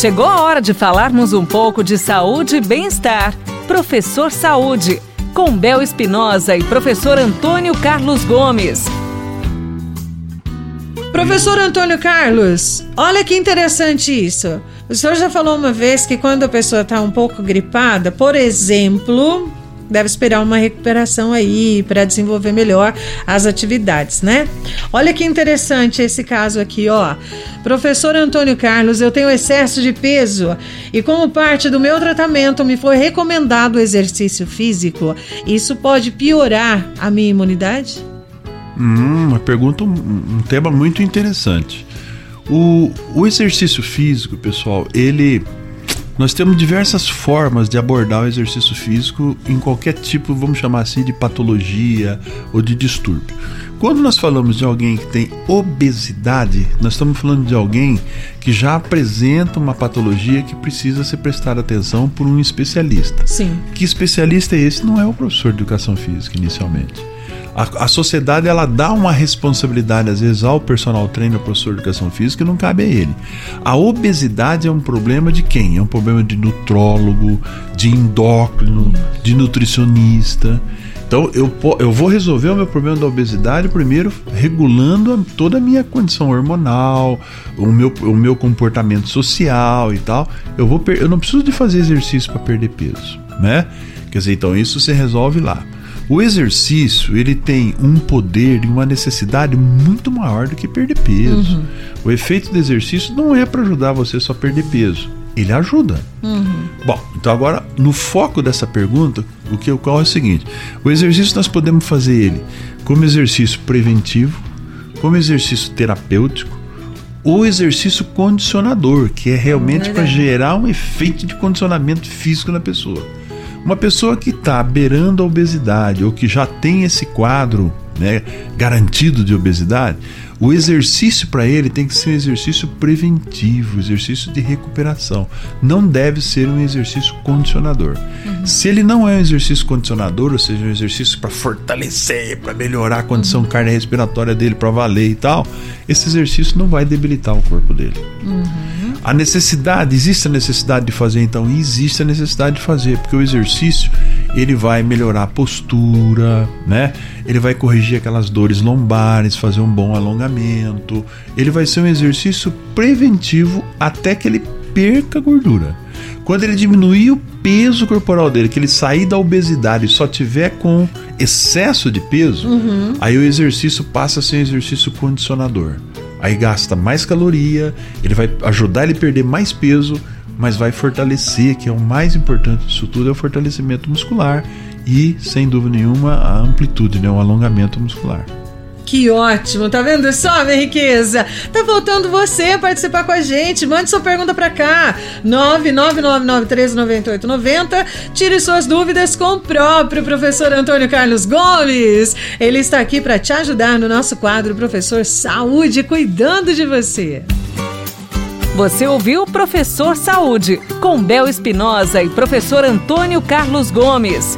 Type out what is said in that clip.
Chegou a hora de falarmos um pouco de saúde e bem-estar. Professor Saúde, com Bel Espinosa e professor Antônio Carlos Gomes. Professor Antônio Carlos, olha que interessante isso. O senhor já falou uma vez que quando a pessoa está um pouco gripada, por exemplo, deve esperar uma recuperação aí para desenvolver melhor as atividades, né? Olha que interessante esse caso aqui, ó. Professor Antônio Carlos, eu tenho excesso de peso e como parte do meu tratamento me foi recomendado o exercício físico. Isso pode piorar a minha imunidade? Hum, uma pergunta, um, um tema muito interessante. O, o exercício físico, pessoal, ele nós temos diversas formas de abordar o exercício físico em qualquer tipo, vamos chamar assim, de patologia ou de distúrbio. Quando nós falamos de alguém que tem obesidade, nós estamos falando de alguém que já apresenta uma patologia que precisa ser prestada atenção por um especialista. Sim. Que especialista é esse? Não é o professor de educação física inicialmente. A, a, sociedade ela dá uma responsabilidade às vezes ao personal trainer, ao professor de educação física, que não cabe a ele. A obesidade é um problema de quem? É um problema de nutrólogo, de endócrino, de nutricionista. Então eu, eu vou resolver o meu problema da obesidade primeiro regulando a, toda a minha condição hormonal, o meu, o meu comportamento social e tal. Eu, vou eu não preciso de fazer exercício para perder peso, né? Quer dizer, então isso se resolve lá. O exercício, ele tem um poder e uma necessidade muito maior do que perder peso. Uhum. O efeito do exercício não é para ajudar você só a perder peso. Ele ajuda. Uhum. Bom, então agora, no foco dessa pergunta, o que ocorre é o seguinte: o exercício nós podemos fazer ele como exercício preventivo, como exercício terapêutico, ou exercício condicionador, que é realmente para gerar um efeito de condicionamento físico na pessoa. Uma pessoa que está beirando a obesidade ou que já tem esse quadro né, garantido de obesidade, o exercício para ele tem que ser um exercício preventivo, exercício de recuperação. Não deve ser um exercício condicionador. Uhum. Se ele não é um exercício condicionador, ou seja, um exercício para fortalecer, para melhorar a condição uhum. cardiorrespiratória dele, para valer e tal, esse exercício não vai debilitar o corpo dele. Uhum. A necessidade, existe a necessidade de fazer então? Existe a necessidade de fazer, porque o exercício ele vai melhorar a postura, né? Ele vai corrigir aquelas dores lombares, fazer um bom alongamento. Ele vai ser um exercício preventivo até que ele perca gordura. Quando ele diminuir o peso corporal dele, que ele sair da obesidade e só tiver com excesso de peso, uhum. aí o exercício passa a ser um exercício condicionador. Aí gasta mais caloria, ele vai ajudar ele a perder mais peso, mas vai fortalecer, que é o mais importante disso tudo, é o fortalecimento muscular e, sem dúvida nenhuma, a amplitude, né, o alongamento muscular. Que ótimo, tá vendo só, minha riqueza? Tá faltando você participar com a gente. Mande sua pergunta pra cá. 999939890. Tire suas dúvidas com o próprio professor Antônio Carlos Gomes. Ele está aqui para te ajudar no nosso quadro Professor Saúde, cuidando de você. Você ouviu Professor Saúde, com Bel Espinosa e professor Antônio Carlos Gomes.